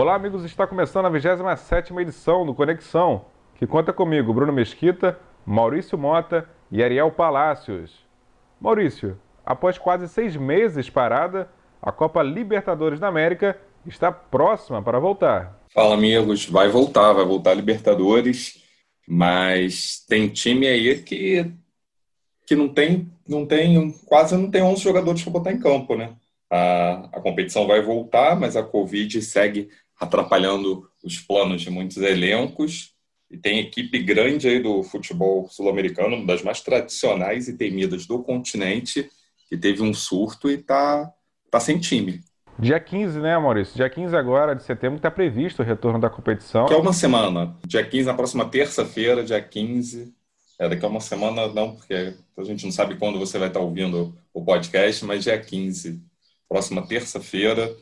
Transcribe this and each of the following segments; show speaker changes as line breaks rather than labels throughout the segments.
Olá, amigos. Está começando a 27 edição do Conexão, que conta comigo, Bruno Mesquita, Maurício Mota e Ariel Palácios. Maurício, após quase seis meses parada, a Copa Libertadores da América está próxima para voltar.
Fala, amigos. Vai voltar, vai voltar a Libertadores, mas tem time aí que, que não tem, não tem, quase não tem 11 jogadores para botar em campo, né? A, a competição vai voltar, mas a Covid segue atrapalhando os planos de muitos elencos. E tem equipe grande aí do futebol sul-americano, uma das mais tradicionais e temidas do continente, que teve um surto e está tá sem time.
Dia 15, né, Maurício? Dia 15 agora de setembro está previsto o retorno da competição.
Que é uma semana. Dia 15, na próxima terça-feira, dia 15. É, daqui a uma semana não, porque a gente não sabe quando você vai estar ouvindo o podcast, mas dia 15, próxima terça-feira,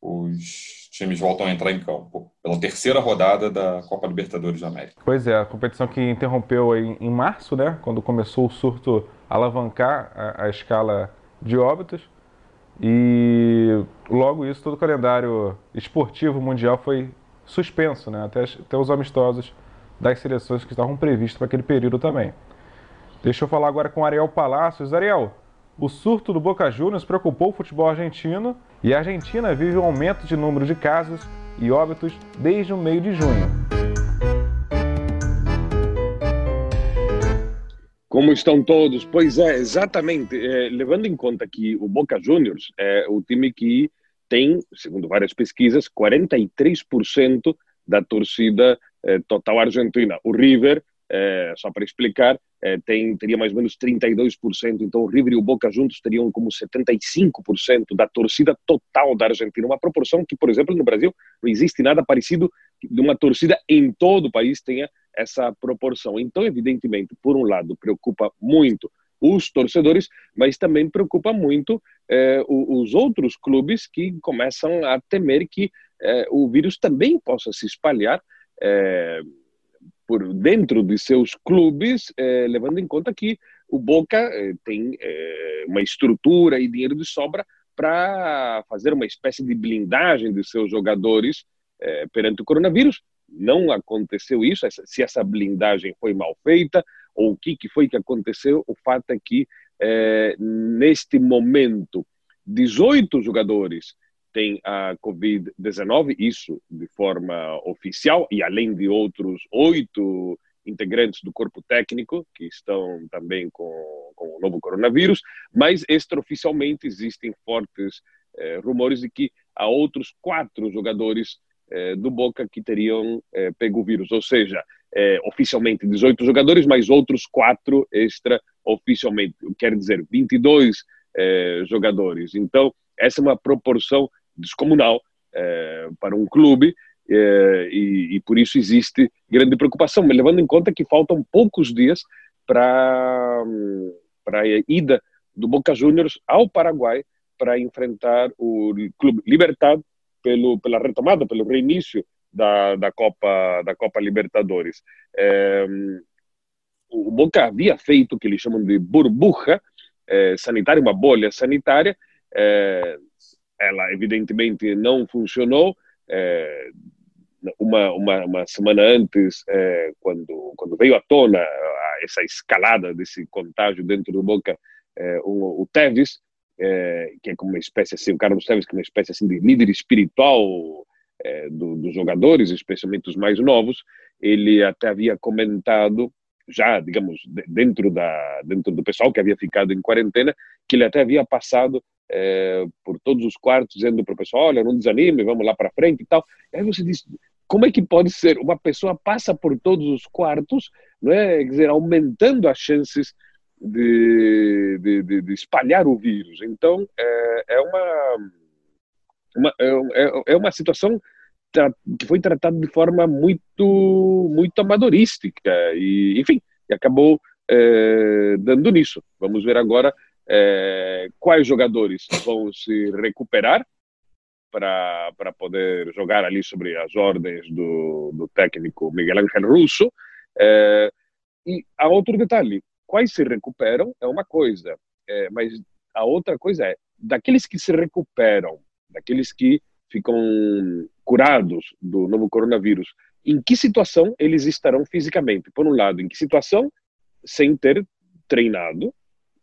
os times voltam a entrar em campo pela terceira rodada da Copa Libertadores da América.
Pois é, a competição que interrompeu em, março, né, quando começou o surto alavancar a, a escala de óbitos. E logo isso, todo o calendário esportivo mundial foi suspenso, né, até, até os amistosos das seleções que estavam previstos para aquele período também. Deixa eu falar agora com Ariel Palácios. Ariel, o surto do Boca Juniors preocupou o futebol argentino e a Argentina vive um aumento de número de casos e óbitos desde o meio de junho.
Como estão todos? Pois é, exatamente. É, levando em conta que o Boca Juniors é o time que tem, segundo várias pesquisas, 43% da torcida é, total argentina. O River é, só para explicar, tem, teria mais ou menos 32%, então o River e o Boca juntos teriam como 75% da torcida total da Argentina, uma proporção que, por exemplo, no Brasil não existe nada parecido de uma torcida em todo o país tenha essa proporção. Então, evidentemente, por um lado, preocupa muito os torcedores, mas também preocupa muito eh, os outros clubes que começam a temer que eh, o vírus também possa se espalhar eh, por dentro de seus clubes, eh, levando em conta que o Boca eh, tem eh, uma estrutura e dinheiro de sobra para fazer uma espécie de blindagem de seus jogadores perante o coronavírus. Não aconteceu isso. Se essa blindagem foi mal feita ou o que, que foi que aconteceu, o fato é que neste momento 18 jogadores tem a Covid-19, isso de forma oficial, e além de outros oito integrantes do corpo técnico que estão também com, com o novo coronavírus, mas extraoficialmente existem fortes eh, rumores de que há outros quatro jogadores eh, do Boca que teriam eh, pego o vírus, ou seja, eh, oficialmente 18 jogadores, mas outros quatro extra-oficialmente, quer dizer, 22 eh, jogadores. Então, essa é uma proporção descomunal é, para um clube é, e, e, por isso existe grande preocupação, mas levando em conta que faltam poucos dias para para a ida do Boca Juniors ao Paraguai para enfrentar o Clube Libertad pelo pela retomada, pelo reinício da, da Copa da Copa Libertadores. É, o Boca havia feito o que eles chamam de burbuja é, sanitária, uma bolha sanitária, é, ela evidentemente não funcionou. É, uma, uma, uma, semana antes, é, quando, quando veio à tona essa escalada desse contágio dentro do Boca, é, o, o Tevez, é, que é como uma espécie assim, o Carlos Tevez, que é uma espécie assim de líder espiritual é, do, dos jogadores, especialmente os mais novos, ele até havia comentado já, digamos, dentro da dentro do pessoal que havia ficado em quarentena, que ele até havia passado é, por todos os quartos, dizendo para o pessoal: olha, não desanime, vamos lá para frente e tal. Aí você diz: como é que pode ser? Uma pessoa passa por todos os quartos, não é? Quer dizer, aumentando as chances de, de, de espalhar o vírus. Então, é, é uma, uma, é, é uma situação que foi tratada de forma muito, muito amadorística e, enfim, acabou é, dando nisso. Vamos ver agora é, quais jogadores vão se recuperar para poder jogar ali sobre as ordens do, do técnico Miguel Ángel Russo. É, e há outro detalhe: quais se recuperam é uma coisa, é, mas a outra coisa é daqueles que se recuperam, daqueles que ficam curados do novo coronavírus, em que situação eles estarão fisicamente? Por um lado, em que situação? Sem ter treinado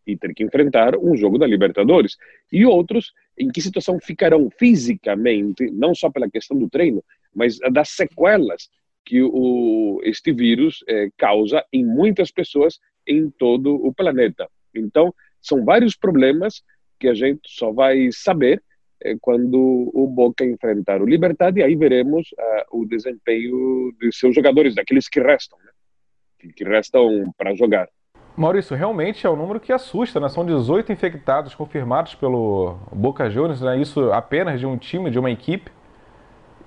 e ter que enfrentar um jogo da Libertadores. E outros, em que situação ficarão fisicamente, não só pela questão do treino, mas das sequelas que o, este vírus eh, causa em muitas pessoas em todo o planeta. Então, são vários problemas que a gente só vai saber eh, quando o Boca enfrentar o Libertad e aí veremos uh, o desempenho de seus jogadores, daqueles que restam, né? que restam para jogar.
Maurício, realmente é um número que assusta, né? São 18 infectados confirmados pelo Boca Juniors, né? Isso apenas de um time, de uma equipe.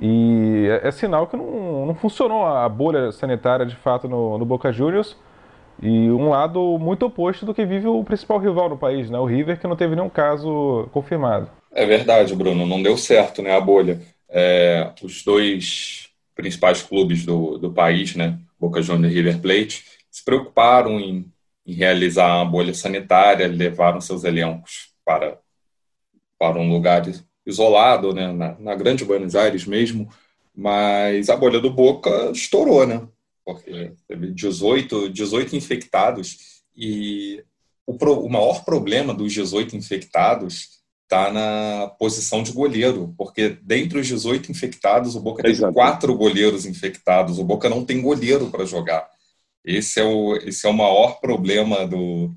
E é, é sinal que não, não funcionou a bolha sanitária de fato no, no Boca Juniors. E um lado muito oposto do que vive o principal rival no país, né? O River, que não teve nenhum caso confirmado.
É verdade, Bruno. Não deu certo, né? A bolha. É, os dois principais clubes do, do país, né? Boca Juniors e River Plate, se preocuparam em em realizar uma bolha sanitária, levaram seus elencos para, para um lugar isolado, né, na, na Grande Buenos Aires mesmo, mas a bolha do Boca estourou, né? Porque teve 18, 18 infectados e o, pro, o maior problema dos 18 infectados está na posição de goleiro, porque dentre os 18 infectados, o Boca teve quatro goleiros infectados. O Boca não tem goleiro para jogar. Esse é o, esse é o maior problema do,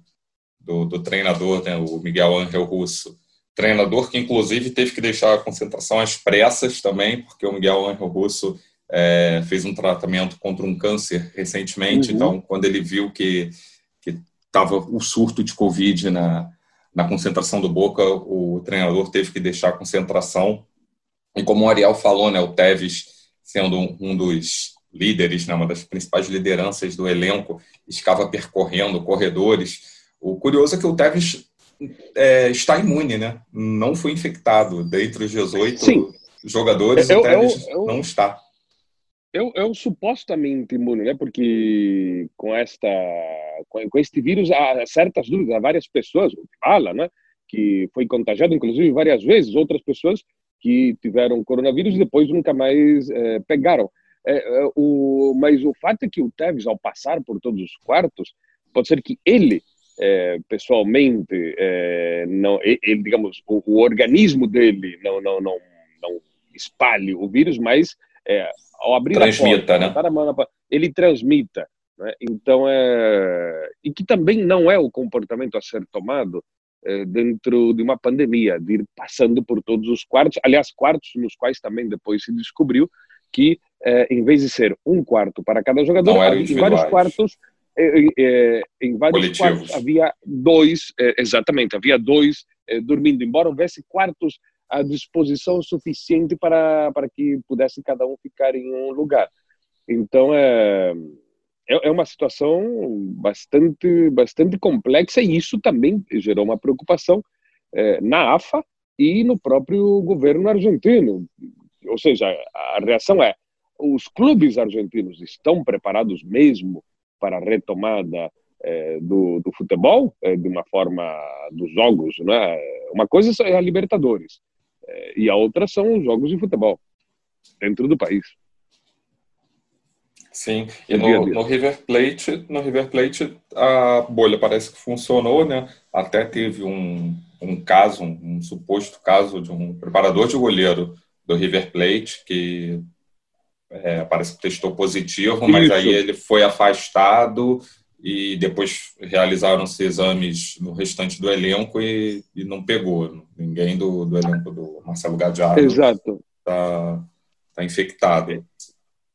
do, do treinador, né, o Miguel Angel Russo. Treinador que, inclusive, teve que deixar a concentração às pressas também, porque o Miguel Angel Russo é, fez um tratamento contra um câncer recentemente. Uhum. Então, quando ele viu que estava o surto de Covid na, na concentração do Boca, o treinador teve que deixar a concentração. E como o Ariel falou, né, o Tevez sendo um, um dos líderes, né, uma das principais lideranças do elenco, estava percorrendo corredores. O curioso é que o Tevez é, está imune, né? Não foi infectado. Dentre os 18 Sim. jogadores, eu, o Tevez eu, eu, não está.
Eu, eu supostamente imune, né? Porque com esta com, com este vírus há certas dúvidas, há várias pessoas, fala, né? Que foi contagiado, inclusive várias vezes, outras pessoas que tiveram coronavírus e depois nunca mais é, pegaram. É, é, o, mas o fato é que o Tevez, ao passar por todos os quartos, pode ser que ele, é, pessoalmente, é, não, ele, digamos, o, o, organismo dele não, não, não, não espalhe o vírus, mas é, ao abrir
Transmita,
a porta, né? a ele transmita. Né? Então, é, e que também não é o comportamento a ser tomado é, dentro de uma pandemia, de ir passando por todos os quartos, aliás, quartos nos quais também depois se descobriu que em vez de ser um quarto para cada jogador, em vários quartos, eh, eh, em vários Coletivos. quartos havia dois, exatamente, havia dois dormindo, embora houvesse quartos à disposição suficiente para, para que pudesse cada um ficar em um lugar. Então, é, é, é uma situação bastante, bastante complexa e isso também gerou uma preocupação na AFA e no próprio governo argentino. Ou seja, a reação é: os clubes argentinos estão preparados mesmo para a retomada é, do, do, futebol, é, de uma forma dos jogos, né? Uma coisa é a Libertadores é, e a outra são os jogos de futebol dentro do país.
Sim, e no, no, River Plate, no River Plate a bolha parece que funcionou, né? Até teve um, um caso, um, um suposto caso de um preparador de goleiro do River Plate que é, parece que testou positivo, mas Isso. aí ele foi afastado e depois realizaram-se exames no restante do elenco e, e não pegou. Ninguém do, do elenco do Marcelo Gadiardo está tá infectado.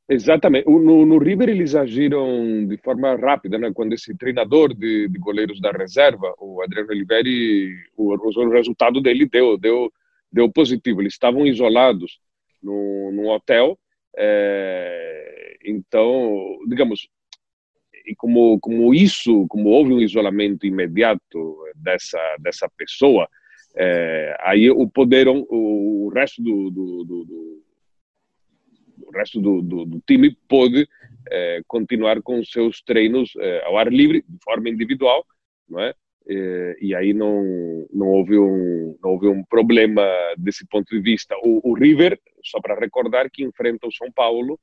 Exatamente. No, no, River eles agiram de forma rápida, né? Quando esse treinador de, de goleiros da reserva, o Adriano Oliveri, o, o resultado dele deu, deu, deu positivo. Eles estavam isolados no, no hotel é, então, digamos, como como isso, como houve um isolamento imediato dessa dessa pessoa, é, aí o poderam o, o resto do, do, do, do, o resto do, do, do time pôde é, continuar com seus treinos é, ao ar livre, de forma individual, não é? Eh, e aí não, não, houve um, não houve um problema desse ponto de vista. O, o River, só para recordar, que enfrenta o São Paulo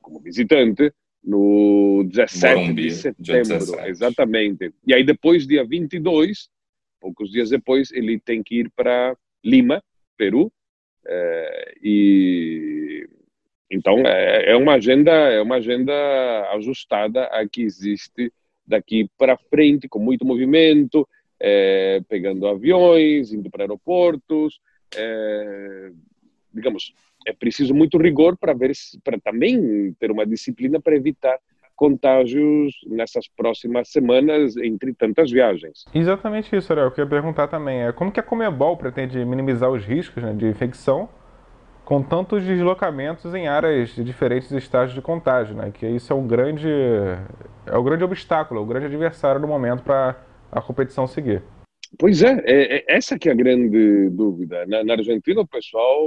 como visitante no 17 Morumbi, de setembro, exatamente. E aí depois, dia 22, poucos dias depois, ele tem que ir para Lima, Peru, é, e então é, é, uma agenda é uma agenda ajustada a que existe daqui para frente com muito movimento é, pegando aviões indo para aeroportos é, digamos é preciso muito rigor para ver para também ter uma disciplina para evitar contágios nessas próximas semanas entre tantas viagens.
Exatamente isso, Ariel. Eu queria perguntar também é como que a Comebol pretende minimizar os riscos né, de infecção com tantos deslocamentos em áreas de diferentes estágios de contágio, né? Que isso é um grande é o grande obstáculo, o grande adversário no momento para a competição seguir.
Pois é, é, é, essa que é a grande dúvida. Na, na Argentina, o pessoal,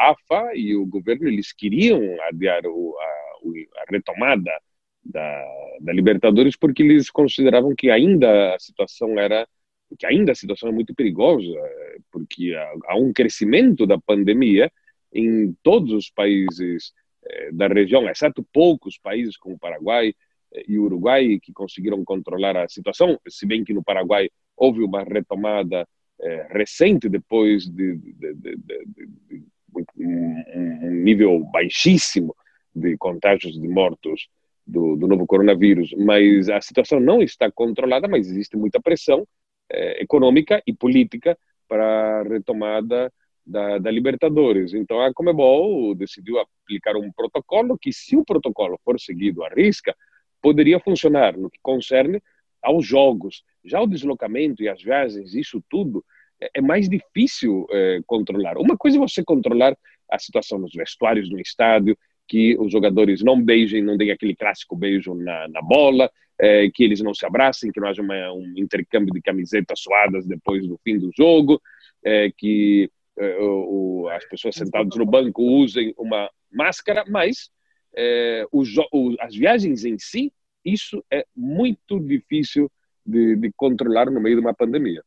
a AFA e o governo, eles queriam adiar o, a, a retomada da, da Libertadores porque eles consideravam que ainda a situação era que ainda a situação é muito perigosa porque há, há um crescimento da pandemia em todos os países eh, da região, exceto poucos países como Paraguai eh, e Uruguai que conseguiram controlar a situação, se bem que no Paraguai houve uma retomada eh, recente depois de, de, de, de um, nível baixíssimo de contágios de mortos do, do, novo coronavírus, mas a situação não está controlada, mas existe muita pressão eh, econômica e política para a retomada da, da, Libertadores. Então a Comebol decidiu aplicar um protocolo que, se o protocolo for seguido à risca, poderia funcionar no que concerne aos jogos. Já o deslocamento e as viagens, isso tudo, é, é mais difícil é, controlar. Uma coisa é você controlar a situação nos vestuários no estádio, que os jogadores não beijem, não deem aquele clássico beijo na, na bola, é, que eles não se abracem, que não haja uma, um intercâmbio de camisetas suadas depois do fim do jogo, é, que o, as pessoas sentadas no banco usem uma máscara, mas é, o, o, as viagens em si, isso é muito difícil de, de, controlar no meio de uma pandemia.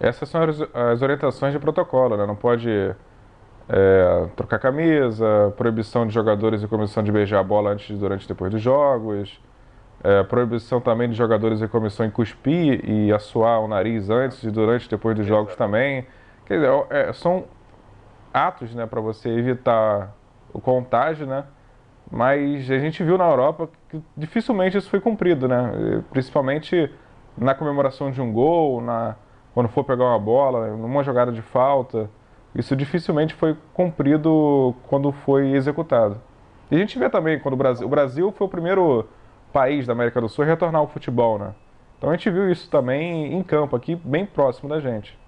Essas são as, as orientações de protocolo, né? Não pode é, trocar camisa, proibição de jogadores e comissão de beijar a bola antes, durante e depois dos jogos, é, proibição também de jogadores e comissão em cuspir e assoar o nariz antes, durante e depois dos jogos também. Quer dizer, é, são atos né, para você evitar o contágio, né? Mas a gente viu na Europa que dificilmente isso foi cumprido, né? Principalmente na comemoração de um gol, na, quando for pegar uma bola, numa jogada de falta. Isso dificilmente foi cumprido quando foi executado. E a gente vê também quando o Brasil, o Brasil foi o primeiro país da América do Sul a retornar ao futebol, né? Então a gente viu isso também em campo aqui, bem próximo da gente.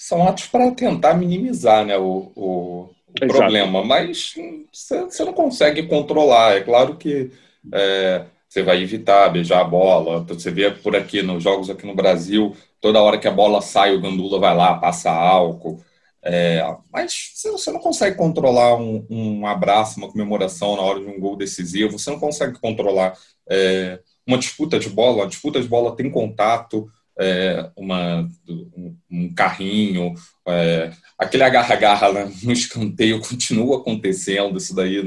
São atos para tentar minimizar, né, o, o, o problema, mas você não consegue controlar. É claro que é, você vai evitar beijar a bola. Você vê por aqui nos jogos aqui no Brasil, toda hora que a bola sai, o Gandula vai lá, passa álcool. É, mas você não consegue controlar um, um, abraço, uma comemoração na hora de um gol decisivo, você não consegue controlar é, uma disputa de bola. A disputa de bola tem contato, é, uma, um, um carrinho, é, aquele agarra-agarra no escanteio continua acontecendo, isso daí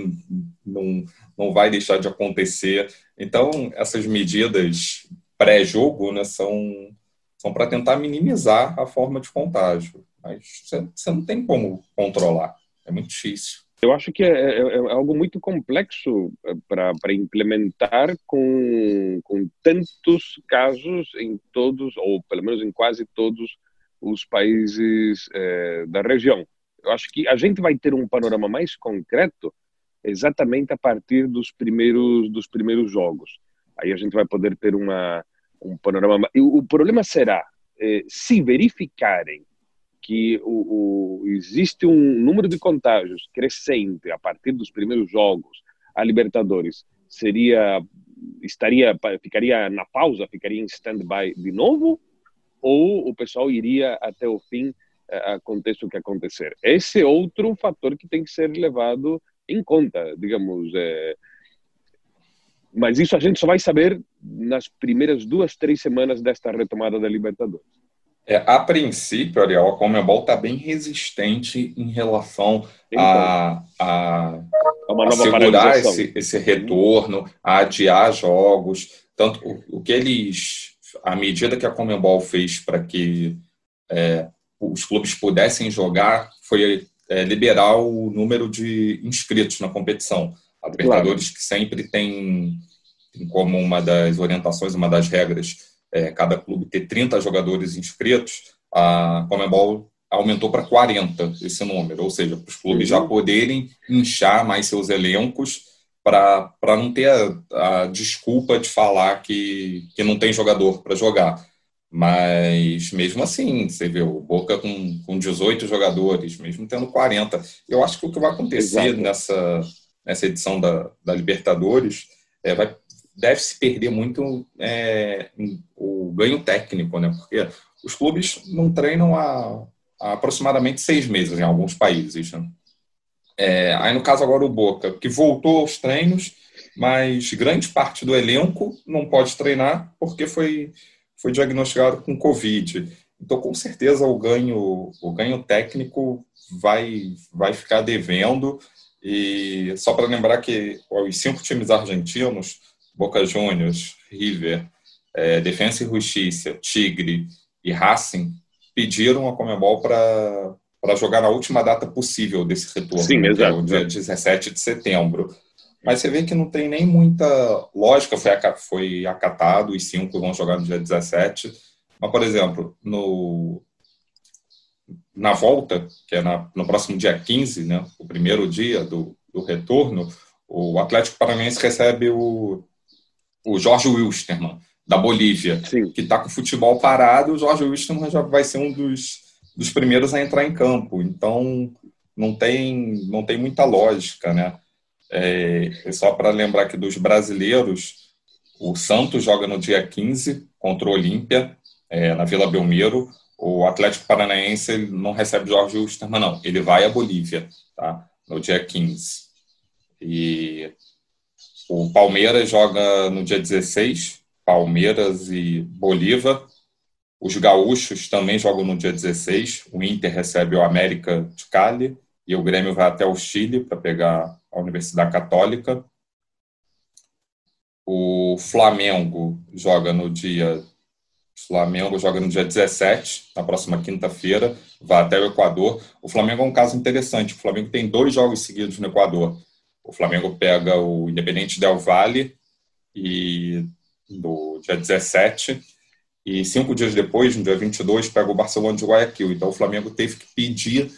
não, não vai deixar de acontecer. Então, essas medidas pré-jogo né, são, são para tentar minimizar a forma de contágio mas você não tem como controlar. É muito difícil.
Eu acho que é, é, é algo muito complexo é, para implementar com, com tantos casos em todos, ou pelo menos em quase todos os países é, da região. Eu acho que a gente vai ter um panorama mais concreto exatamente a partir dos primeiros dos primeiros jogos. Aí a gente vai poder ter uma um panorama. E o problema será eh, se verificarem que o, o, existe um número de contágios crescente a partir dos primeiros jogos a Libertadores seria estaria ficaria na pausa ficaria em stand-by de novo ou o pessoal iria até o fim eh, aconteça o que acontecer esse é outro fator que tem que ser levado em conta digamos é, mas isso a gente só vai saber nas primeiras duas, três semanas desta retomada da Libertadores.
É, a princípio, Ariel, a Comebol está bem resistente em relação a, a, a segurar esse, esse, retorno, a adiar jogos. Tanto o, o, que eles, a medida que a Comebol fez para que é, os clubes pudessem jogar foi é, liberar o número de inscritos na competição. A Libertadores, claro. que sempre tem, tem como uma das orientações, uma das regras, é, cada clube ter 30 jogadores inscritos, a Comebol aumentou para 40 esse número, ou seja, para os clubes uhum. já poderem inchar mais seus elencos para não ter a, a, desculpa de falar que, que não tem jogador para jogar. Mas mesmo assim, você vê o Boca com, com 18 jogadores, mesmo tendo 40. Eu acho que o que vai acontecer nessa, nessa edição da, da Libertadores é, vai, deve se perder muito é, o ganho técnico, né? Porque os clubes não treinam há, há aproximadamente seis meses em alguns países. Né? É, aí, no caso, agora o Boca, que voltou aos treinos, mas grande parte do elenco não pode treinar porque foi, foi diagnosticado com Covid. Então, com certeza, o ganho, o ganho técnico vai, vai ficar devendo. E só para lembrar que os cinco times argentinos Boca Juniors, River, é, Defensa e Justiça, Tigre e Racing pediram a Comebol para jogar na última data possível desse retorno,
Sim, exato,
que é o dia 17 de setembro. Mas você vê que não tem nem muita lógica, foi, foi acatado, os cinco vão jogar no dia 17. Mas, por exemplo, no, na volta, que é na, no próximo dia 15, né, o primeiro dia do, do retorno, o Atlético Paranaense recebe o o Jorge Wilstermann, da Bolívia, Sim. que está com o futebol parado, o Jorge Wilstermann já vai ser um dos, dos primeiros a entrar em campo. Então, não tem, não tem muita lógica, né? É, só para lembrar que dos brasileiros, o Santos joga no dia 15 contra o Olímpia, é, na Vila Belmiro. O Atlético Paranaense não recebe Jorge Wilstermann, não. Ele vai à Bolívia, tá? No dia 15. E o Palmeiras joga no dia 16, Palmeiras e Bolívar. Os gaúchos também jogam no dia 16. O Inter recebe o América de Cali e o Grêmio vai até o Chile para pegar a Universidade Católica. O Flamengo joga no dia Flamengo joga no dia 17, na próxima quinta-feira, vai até o Equador. O Flamengo é um caso interessante. O Flamengo tem dois jogos seguidos no Equador. O Flamengo pega o Independente Del Valle e no dia 17 e cinco dias depois, no dia 22, pega o Barcelona de Guayaquil. Então o Flamengo teve que pedir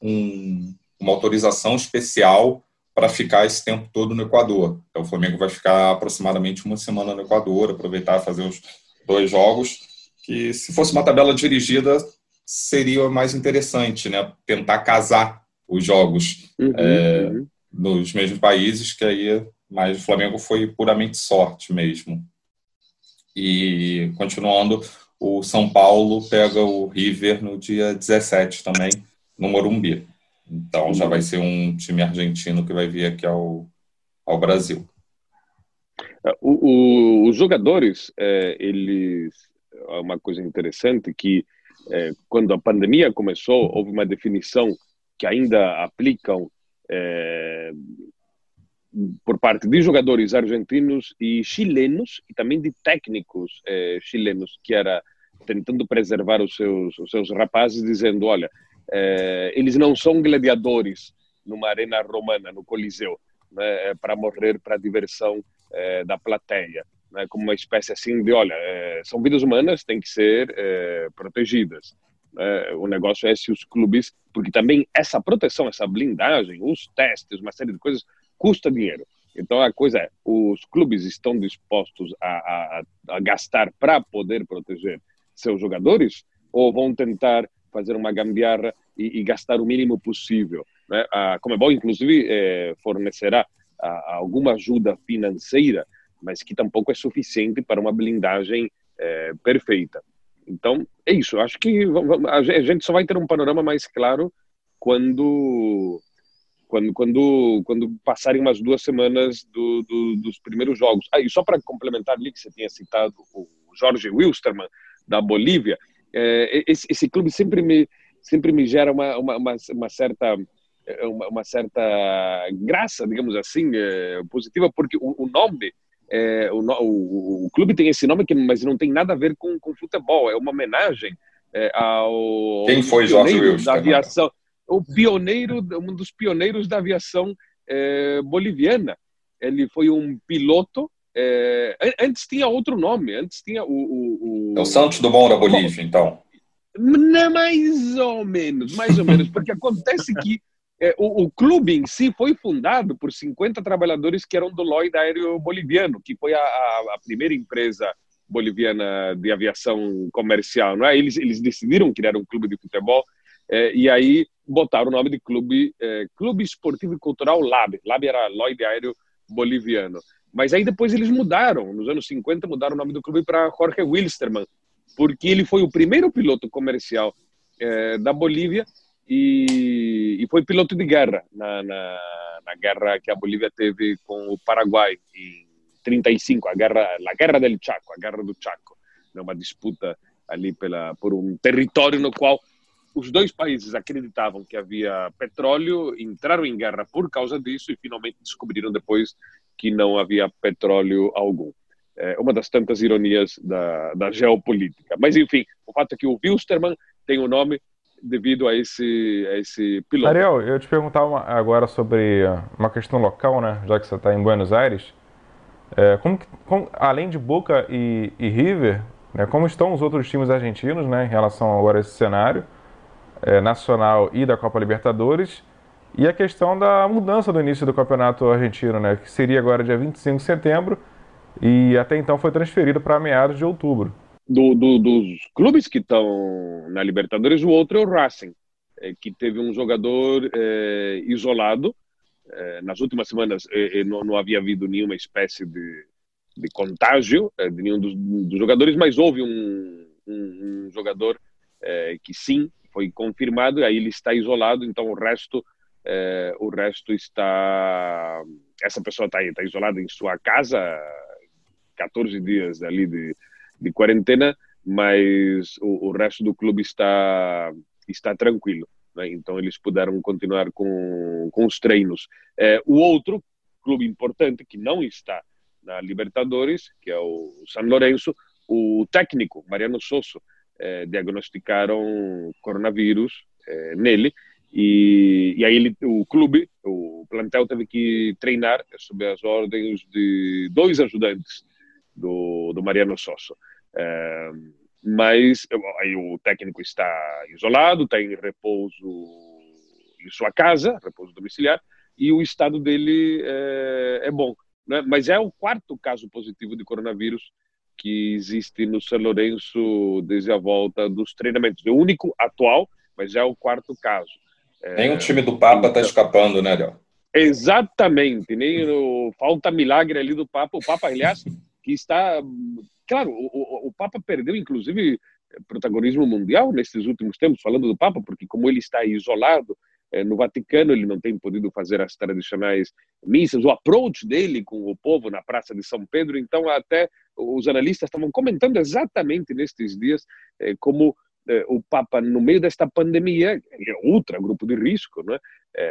um, uma autorização especial para ficar esse tempo todo no Equador. Então o Flamengo vai ficar aproximadamente uma semana no Equador, aproveitar fazer os dois jogos, que se fosse uma tabela dirigida seria mais interessante, né? Tentar casar os jogos. Uhum, é, uhum nos mesmos países, que aí, mas o Flamengo foi puramente sorte mesmo. E continuando, o São Paulo pega o River no dia 17 também, no Morumbi. Então já vai ser um time argentino que vai vir aqui ao, ao Brasil.
O, o, os jogadores, é, eles é uma coisa interessante que é, quando a pandemia começou houve uma definição que ainda aplicam por parte de jogadores argentinos e chilenos e também de técnicos é, chilenos que era tentando preservar os seus os seus rapazes dizendo olha é, eles não são gladiadores numa arena romana no coliseu né, é para morrer para diversão é, da plateia né, como uma espécie assim de olha é, são vidas humanas têm que ser protegidas é, o negócio é se os clubes, porque também essa proteção, essa blindagem, os testes, uma série de coisas, custa dinheiro. Então a coisa é, os clubes estão dispostos a, a, a gastar para poder proteger seus jogadores ou vão tentar fazer uma gambiarra e, e gastar o mínimo possível? Né? A Comebol, inclusive, é, fornecerá a, alguma ajuda financeira, mas que tampouco é suficiente para uma blindagem é, perfeita. Então, é isso. Acho que a gente só vai ter um panorama mais claro quando quando, quando, quando passarem umas duas semanas do, do, dos primeiros jogos. Ah, e só para complementar ali, que você tinha citado o Jorge Wilstermann, da Bolívia, é, esse, esse, clube sempre me, sempre me gera uma, uma, uma, uma certa uma, uma, certa graça, digamos assim, é, positiva, porque o, o nome, é, o, o, o, clube tem esse nome, que, mas não tem nada a ver com, com futebol, é uma homenagem é, ao.
Quem foi Jorge Wilson?
Da aviação, o pioneiro, um dos pioneiros da aviação é, boliviana. Ele foi um piloto. É, antes tinha outro nome, antes tinha o. o,
o... É o Santos Dumont da Bolívia, então.
Não, mais ou menos, mais ou menos, porque acontece que é, o, o, clube em si foi fundado por 50 trabalhadores que eram do Lloyd Aéreo Boliviano, que foi a, a, a primeira empresa boliviana de aviação comercial. Não é? eles, eles decidiram criar um clube de futebol é, e aí botaram o nome de clube, é, Clube Esportivo e Cultural LAB. LAB era Lloyd Aéreo Boliviano. Mas aí depois eles mudaram, nos anos 50 mudaram o nome do clube para Jorge Wilstermann, porque ele foi o primeiro piloto comercial é, da Bolívia e, e, foi piloto de guerra na, na, na, guerra que a Bolívia teve com o Paraguai em 35, a guerra, a guerra del Chaco, a guerra do Chaco, né, uma disputa ali pela, por um território no qual os dois países acreditavam que havia petróleo, entraram em guerra por causa disso e finalmente descobriram depois que não havia petróleo algum. É uma das tantas ironias da, da geopolítica. Mas, enfim, o fato é que o Wilstermann tem o nome devido a esse, a esse piloto.
Ariel, eu te perguntar uma, agora sobre uma questão local, né? Já que você está em Buenos Aires. É, como, como, além de Boca e, e River, né, como estão os outros times argentinos né, em relação agora a esse cenário é, nacional e da Copa Libertadores? E a questão da mudança do início do campeonato argentino, né, que seria agora dia 25 de setembro e até então foi transferido para meados de outubro
do, do, dos clubes que estão na Libertadores, o outro é o Racing, é, que teve um jogador é, isolado. É, nas últimas semanas não, não, havia havido nenhuma espécie de, de contágio de nenhum dos, dos, jogadores, mas houve um, um, um jogador que sim foi confirmado, e aí ele está isolado, então o resto o resto está essa pessoa está, está isolada em sua casa 14 dias ali de, de quarentena, mas o, o resto do clube está está tranquilo. Né? Então eles puderam continuar com, com os treinos. É, o outro clube importante que não está na Libertadores, que é o San Lorenzo, o técnico Mariano Sosso é, diagnosticaram coronavírus é, nele e, e aí ele, o clube, o plantel teve que treinar sob as ordens de dois ajudantes do, do Mariano Sosso. É, mas aí o técnico está isolado, está em repouso em sua casa, repouso domiciliar, e o estado dele é, é bom. Né? Mas é o quarto caso positivo de coronavírus que existe no São Lourenço desde a volta dos treinamentos. É o único atual, mas é o quarto caso.
É, nem o time do Papa está então, escapando, né, Léo?
Exatamente, nem o, falta milagre ali do Papa. O Papa, aliás, que está. Claro, o, o, o Papa perdeu, inclusive, protagonismo mundial nesses últimos tempos, falando do Papa, porque, como ele está isolado eh, no Vaticano, ele não tem podido fazer as tradicionais missas, o approach dele com o povo na Praça de São Pedro. Então, até os analistas estavam comentando exatamente nestes dias eh, como o Papa, no meio desta pandemia, é ultra grupo de risco, né?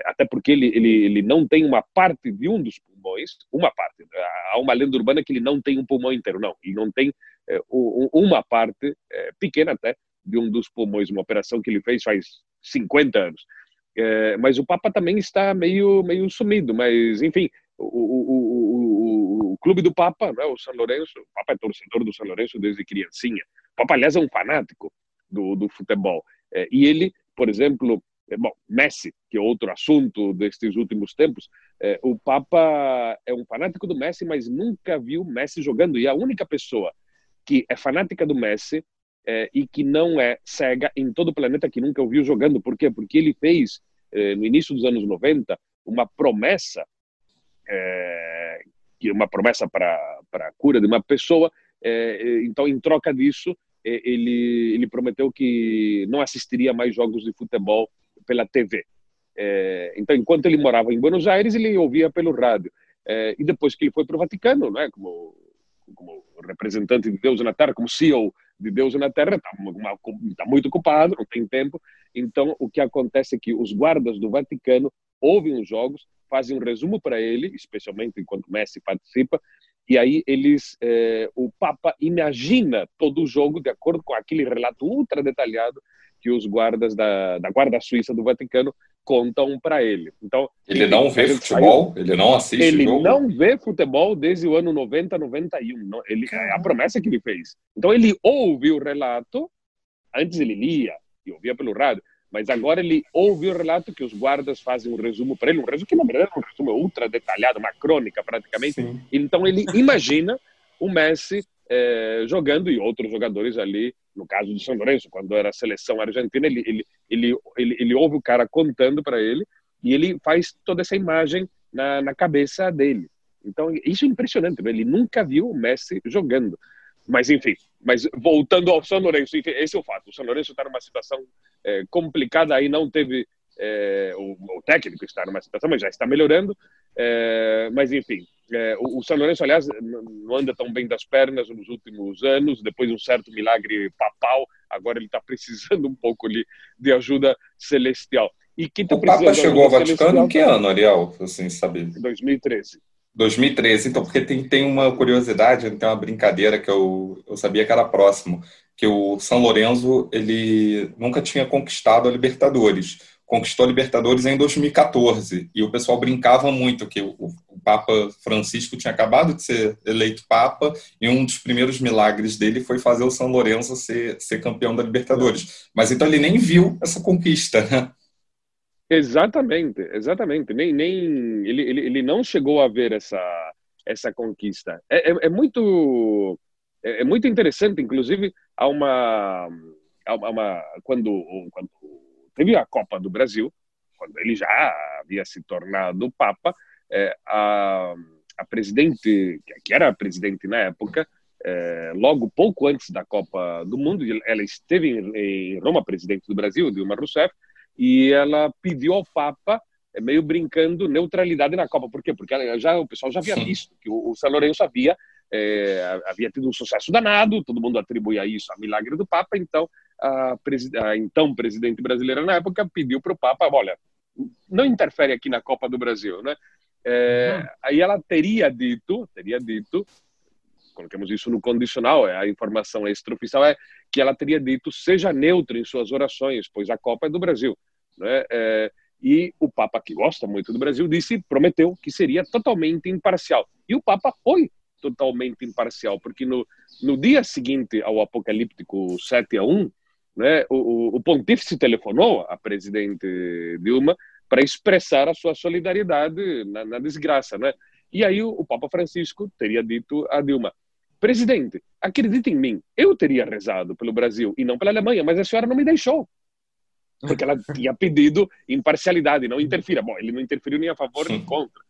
até porque ele, ele, ele não tem uma parte de um dos pulmões, uma parte. Há uma lenda urbana que ele não tem um pulmão inteiro, não. Ele não tem uma parte, pequena até, de um dos pulmões, uma operação que ele fez faz 50 anos. mas o Papa também está meio, meio sumido, mas, enfim, o, o, o, o clube do Papa, né, o São Lourenço, o Papa é torcedor do São Lourenço desde criancinha. O Papa, aliás, é um fanático do, do futebol. É, e ele, por exemplo, é, bom, Messi, que é outro assunto destes últimos tempos, é, o Papa é um fanático do Messi, mas nunca viu Messi jogando. E a única pessoa que é fanática do Messi é, e que não é cega em todo o planeta que nunca o viu jogando. Por quê? Porque ele fez, é, no início dos anos 90, uma promessa, é, uma promessa para a cura de uma pessoa. Então, em troca disso, ele, ele prometeu que não assistiria mais jogos de futebol pela TV. É, então, enquanto ele morava em Buenos Aires, ele ouvia pelo rádio. É, e depois que ele foi para o Vaticano, né, como, como representante de Deus na Terra, como CEO de Deus na Terra, está tá muito ocupado, não tem tempo. Então, o que acontece é que os guardas do Vaticano ouvem os jogos, fazem um resumo para ele, especialmente enquanto Messi participa, e aí eles, eh, o Papa imagina todo o jogo de acordo com aquele relato ultra detalhado que os guardas da, da guarda suíça do Vaticano contam para ele. Então
ele não vê futebol, saiu, ele não assiste.
Ele jogo. não vê futebol desde o ano 90, 91. Não, ele é a promessa que ele fez. Então ele ouve o relato. Antes ele lia e ouvia pelo rádio, mas agora ele ouve o relato que os guardas fazem um resumo para ele, um resumo que na verdade é um resumo ultra detalhado, uma crônica praticamente. Sim. Então ele imagina o Messi eh, jogando e outros jogadores ali, no caso do São Lourenço, quando era a seleção argentina, ele, ele, ele, ele, ele ouve o cara contando para ele e ele faz toda essa imagem na, na cabeça dele. Então isso é impressionante, ele nunca viu o Messi jogando. Mas, enfim, mas voltando ao São Lourenço, esse é o fato. O São Lourenço está numa situação é, complicada, aí não teve. É, o, o, técnico está numa situação, mas já está melhorando. É, mas, enfim, é, o, o, São Lourenço, aliás, não anda tão bem das pernas nos últimos anos, depois de um certo milagre papal, agora ele está precisando um pouco de, de ajuda celestial.
E quem tá o Papa chegou ao Vaticano em que ano, Ariel? Assim, sabe?
2013.
2013, então, porque tem, tem uma curiosidade, tem uma brincadeira que eu, eu sabia que era próximo, que o São Lourenço, ele nunca tinha conquistado a Libertadores. Conquistou a Libertadores em 2014, e o pessoal brincava muito que o, o Papa Francisco tinha acabado de ser eleito Papa, e um dos primeiros milagres dele foi fazer o São Lourenço ser, ser campeão da Libertadores. Mas então ele nem viu essa conquista, né?
Exatamente, exatamente. Nem, nem ele, ele, ele não chegou a ver essa essa conquista. É, é, é muito é, é, muito interessante, inclusive, há uma, há uma quando quando teve a Copa do Brasil, quando ele já havia se tornado papa, é, a, a presidente que era a presidente na época é, logo pouco antes da Copa do Mundo, ela esteve em, em Roma, presidente do Brasil, Dilma Rousseff, e ela pediu ao Papa, é, meio brincando, neutralidade na Copa. Por quê? Porque já, o pessoal já havia visto que o, o São Lourenço havia, é, havia tido um sucesso danado, todo mundo atribuía isso a milagre do Papa, então a, a então presidente brasileira na época pediu para o Papa, olha, não interfere aqui na Copa do Brasil, né? É, uhum. Aí ela teria dito, teria dito, coloquemos isso no condicional, é, a informação extraoficial é que ela teria dito seja neutro em suas orações, pois a Copa é do Brasil. Né? É, e o Papa, que gosta muito do Brasil, disse, prometeu que seria totalmente imparcial. E o Papa foi totalmente imparcial, porque no, no dia seguinte ao apocalíptico 7 a 1, né, o, o pontífice telefonou à presidente Dilma para expressar a sua solidariedade na, na desgraça. Né? E aí o, o Papa Francisco teria dito a Dilma, Presidente, acredite em mim, eu teria rezado pelo Brasil e não pela Alemanha, mas a senhora não me deixou. Porque ela tinha pedido imparcialidade, não interfira. Bom, ele não interferiu nem a favor nem contra.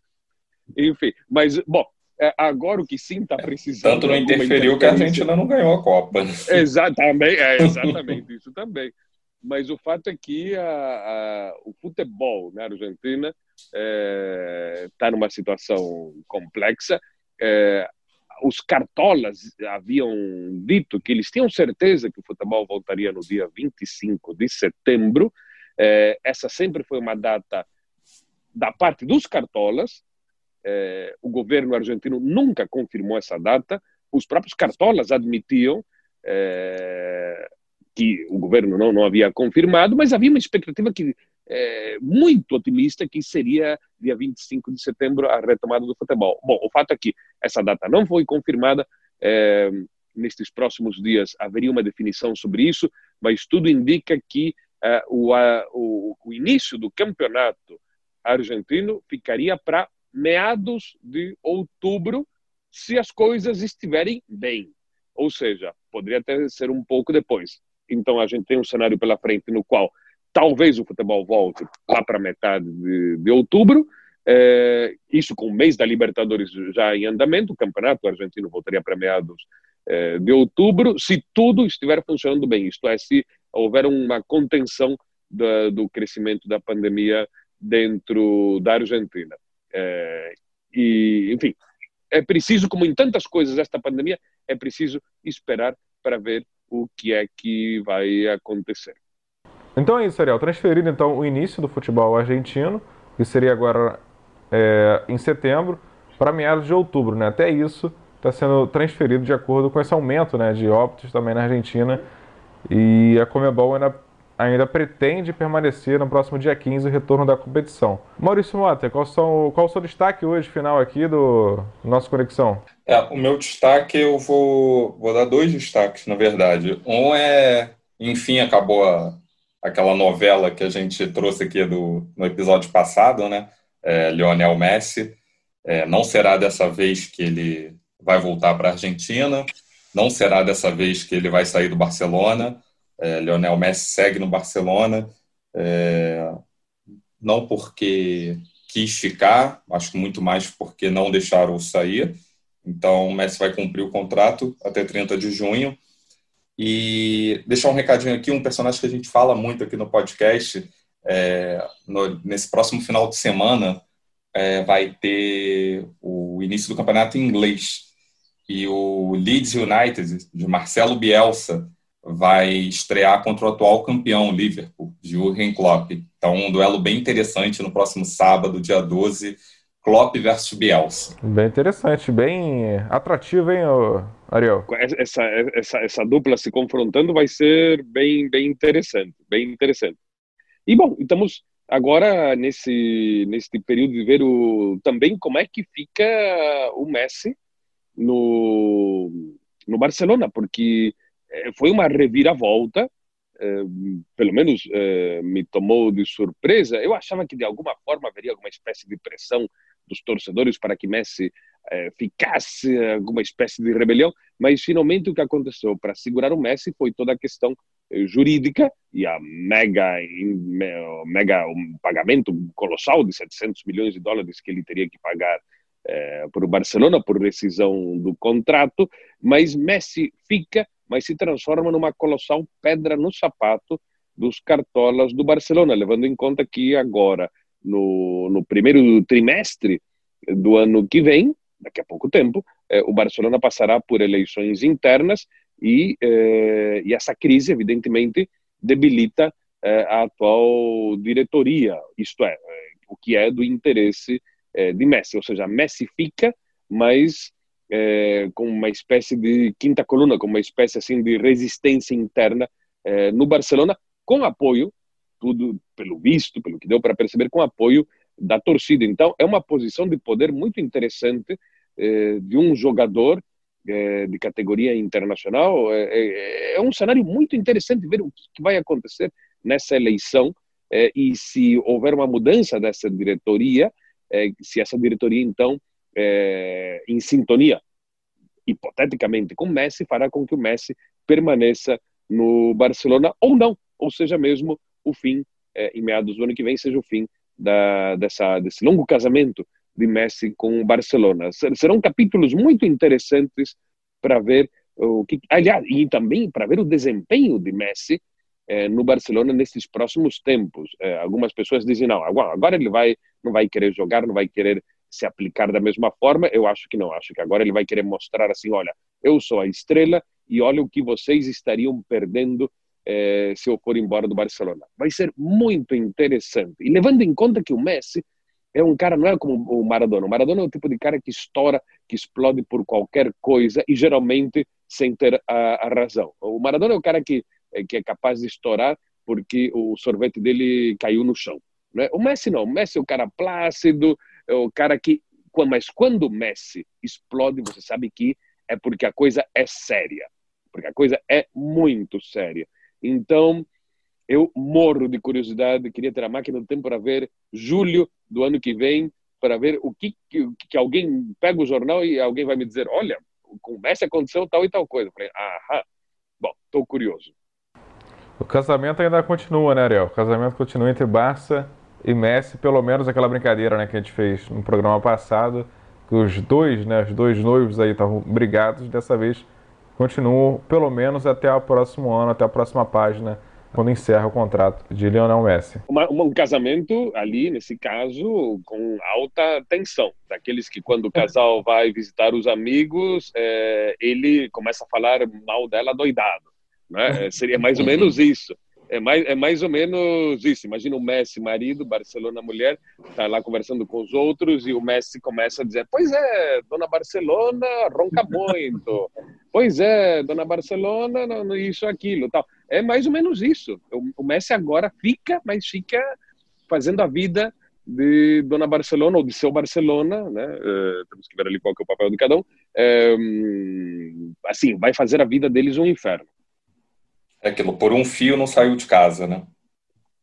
Enfim, mas, bom, é, agora o que sim está precisando.
Tanto não interferiu que a Argentina não ganhou a Copa.
Exatamente, é exatamente isso também. Mas o fato é que a, a, o futebol na Argentina está é, tá numa situação complexa. É, os cartolas haviam dito que eles tinham certeza que o futebol voltaria no dia 25 de setembro. É, essa sempre foi uma data da parte dos cartolas. É, o governo argentino nunca confirmou essa data. Os próprios cartolas admitiam é, que o governo não, não havia confirmado, mas havia uma expectativa que é, muito otimista que seria dia 25 de setembro a retomada do futebol. Bom, o fato é que essa data não foi confirmada. É, nestes próximos dias haveria uma definição sobre isso, mas tudo indica que é, o, o, o início do campeonato argentino ficaria para meados de outubro, se as coisas estiverem bem. Ou seja, poderia até ser um pouco depois. Então a gente tem um cenário pela frente no qual talvez o futebol volte lá para metade de, de outubro. É, isso com o mês da Libertadores já em andamento, o campeonato argentino voltaria para meados é, de outubro, se tudo estiver funcionando bem, isto é, se houver uma contenção do, do crescimento da pandemia dentro da Argentina. É, e, enfim, é preciso, como em tantas coisas esta pandemia, é preciso esperar para ver o que é que vai acontecer.
Então é isso, Ariel. Transferido então o início do futebol argentino, que seria agora é, em setembro, para meados de outubro. Né? Até isso está sendo transferido de acordo com esse aumento né, de óbitos também na Argentina. E a Comebol ainda, ainda pretende permanecer no próximo dia 15 o retorno da competição. Maurício Mota, qual, são, qual o seu destaque hoje, final aqui do nosso Conexão?
É, o meu destaque, eu vou, vou dar dois destaques, na verdade. Um é, enfim, acabou a, aquela novela que a gente trouxe aqui do, no episódio passado, né? É, Lionel Messi. É, não será dessa vez que ele vai voltar para a Argentina, não será dessa vez que ele vai sair do Barcelona. É, Lionel Messi segue no Barcelona, é, não porque quis ficar, acho que muito mais porque não deixaram sair. Então, o Messi vai cumprir o contrato até 30 de junho. E deixar um recadinho aqui, um personagem que a gente fala muito aqui no podcast, é, no, nesse próximo final de semana, é, vai ter o início do campeonato em inglês. E o Leeds United, de Marcelo Bielsa, vai estrear contra o atual campeão, Liverpool, de Jurgen Klopp. Então, um duelo bem interessante no próximo sábado, dia 12, Klopp versus Bielsa.
Bem interessante, bem atrativo, hein, Ariel?
Essa, essa, essa dupla se confrontando vai ser bem, bem interessante, bem interessante. E, bom, estamos agora nesse, nesse período de ver o, também como é que fica o Messi no, no Barcelona, porque eh, foi uma reviravolta, eh, pelo menos eh, me tomou de surpresa. Eu achava que de alguma forma haveria alguma espécie de pressão dos torcedores para que Messi ficasse alguma espécie de rebelião, mas finalmente o que aconteceu para segurar o Messi foi toda a questão jurídica e a mega, mega um pagamento colossal de 700 milhões de dólares que ele teria que pagar é, por Barcelona por rescisão do contrato, mas Messi fica, mas se transforma numa colossal pedra no sapato dos cartolas do Barcelona, levando em conta que agora, no, no primeiro trimestre do ano que vem, daqui a pouco tempo, é, o Barcelona passará por eleições internas e, é, e essa crise, evidentemente, debilita é, a atual diretoria, isto é, o que é do interesse de Messi, ou seja, Messi fica, mas com uma espécie de quinta coluna, com uma espécie assim de resistência interna no Barcelona, com apoio, tudo pelo visto, pelo que deu para perceber, com apoio da torcida. Então, é uma posição de poder muito interessante é, de um jogador é, de categoria internacional. É, é, é, um cenário muito interessante ver o que vai acontecer nessa eleição e se houver uma mudança dessa diretoria, é, se essa diretoria, então, é, em sintonia, hipoteticamente, com Messi, fará com que o Messi permaneça no Barcelona ou não, ou seja mesmo o fim, é, em meados do ano que vem, seja o fim da, dessa, desse longo casamento de Messi com o Barcelona. Serão capítulos muito interessantes para ver o que, aliás, e também para ver o desempenho de Messi é, no Barcelona nesses próximos tempos. É, algumas pessoas dizem não, agora ele vai não vai querer jogar, não vai querer se aplicar da mesma forma. Eu acho que não, acho que agora ele vai querer mostrar assim, olha, eu sou a estrela e olha o que vocês estariam perdendo eh, se eu for embora do Barcelona. Vai ser muito interessante. E levando em conta que o Messi é um cara, não é como o Maradona. O Maradona é o tipo de cara que estoura, que explode por qualquer coisa e geralmente sem ter a, a razão. O Maradona é o cara que, que é capaz de estourar porque o sorvete dele caiu no chão. Né? O Messi não, o Messi é o cara plácido, é o cara que. Mas quando o Messi explode, você sabe que é porque a coisa é séria. Porque a coisa é muito séria. Então, eu morro de curiosidade, queria ter a máquina do tempo para ver julho do ano que vem, para ver o que, que, que alguém pega o jornal e alguém vai me dizer: olha, com o Messi aconteceu tal e tal coisa. Eu falei, aham. Bom, estou curioso.
O casamento ainda continua, né, Ariel? O casamento continua entre Barça e Messi, pelo menos aquela brincadeira né, que a gente fez no programa passado, que os dois, né, os dois noivos aí estavam brigados, dessa vez continuam pelo menos até o próximo ano, até a próxima página quando encerra o contrato de Lionel Messi.
Uma, um casamento ali, nesse caso, com alta tensão. Daqueles que quando o casal vai visitar os amigos, é, ele começa a falar mal dela doidado. Né? Seria mais ou menos isso. É mais, é mais ou menos isso. Imagina o Messi, marido, Barcelona, mulher, está lá conversando com os outros e o Messi começa a dizer: Pois é, dona Barcelona ronca muito. Pois é, dona Barcelona, isso, aquilo, tal. É mais ou menos isso. O, o Messi agora fica, mas fica fazendo a vida de Dona Barcelona ou de seu Barcelona, né? Uh, temos que ver ali qual que é o papel de cada um. Uh, assim, vai fazer a vida deles um inferno.
É aquilo, por um fio não saiu de casa, né?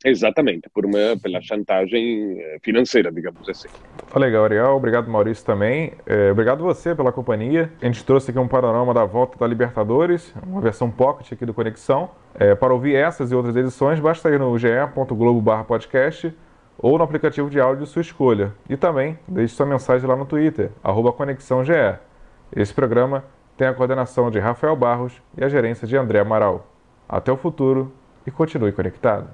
Exatamente, por uma, pela chantagem eh, financeira, digamos assim.
Legal, Ariel. Obrigado, Maurício, também. É, obrigado você pela companhia. A gente trouxe aqui um panorama da volta da Libertadores, uma versão pocket aqui do Conexão. É, para ouvir essas e outras edições, basta ir no ge.globo podcast ou no aplicativo de áudio de sua escolha. E também deixe sua mensagem lá no Twitter, ConexãoGE. Esse programa tem a coordenação de Rafael Barros e a gerência de André Amaral. Até o futuro e continue conectado.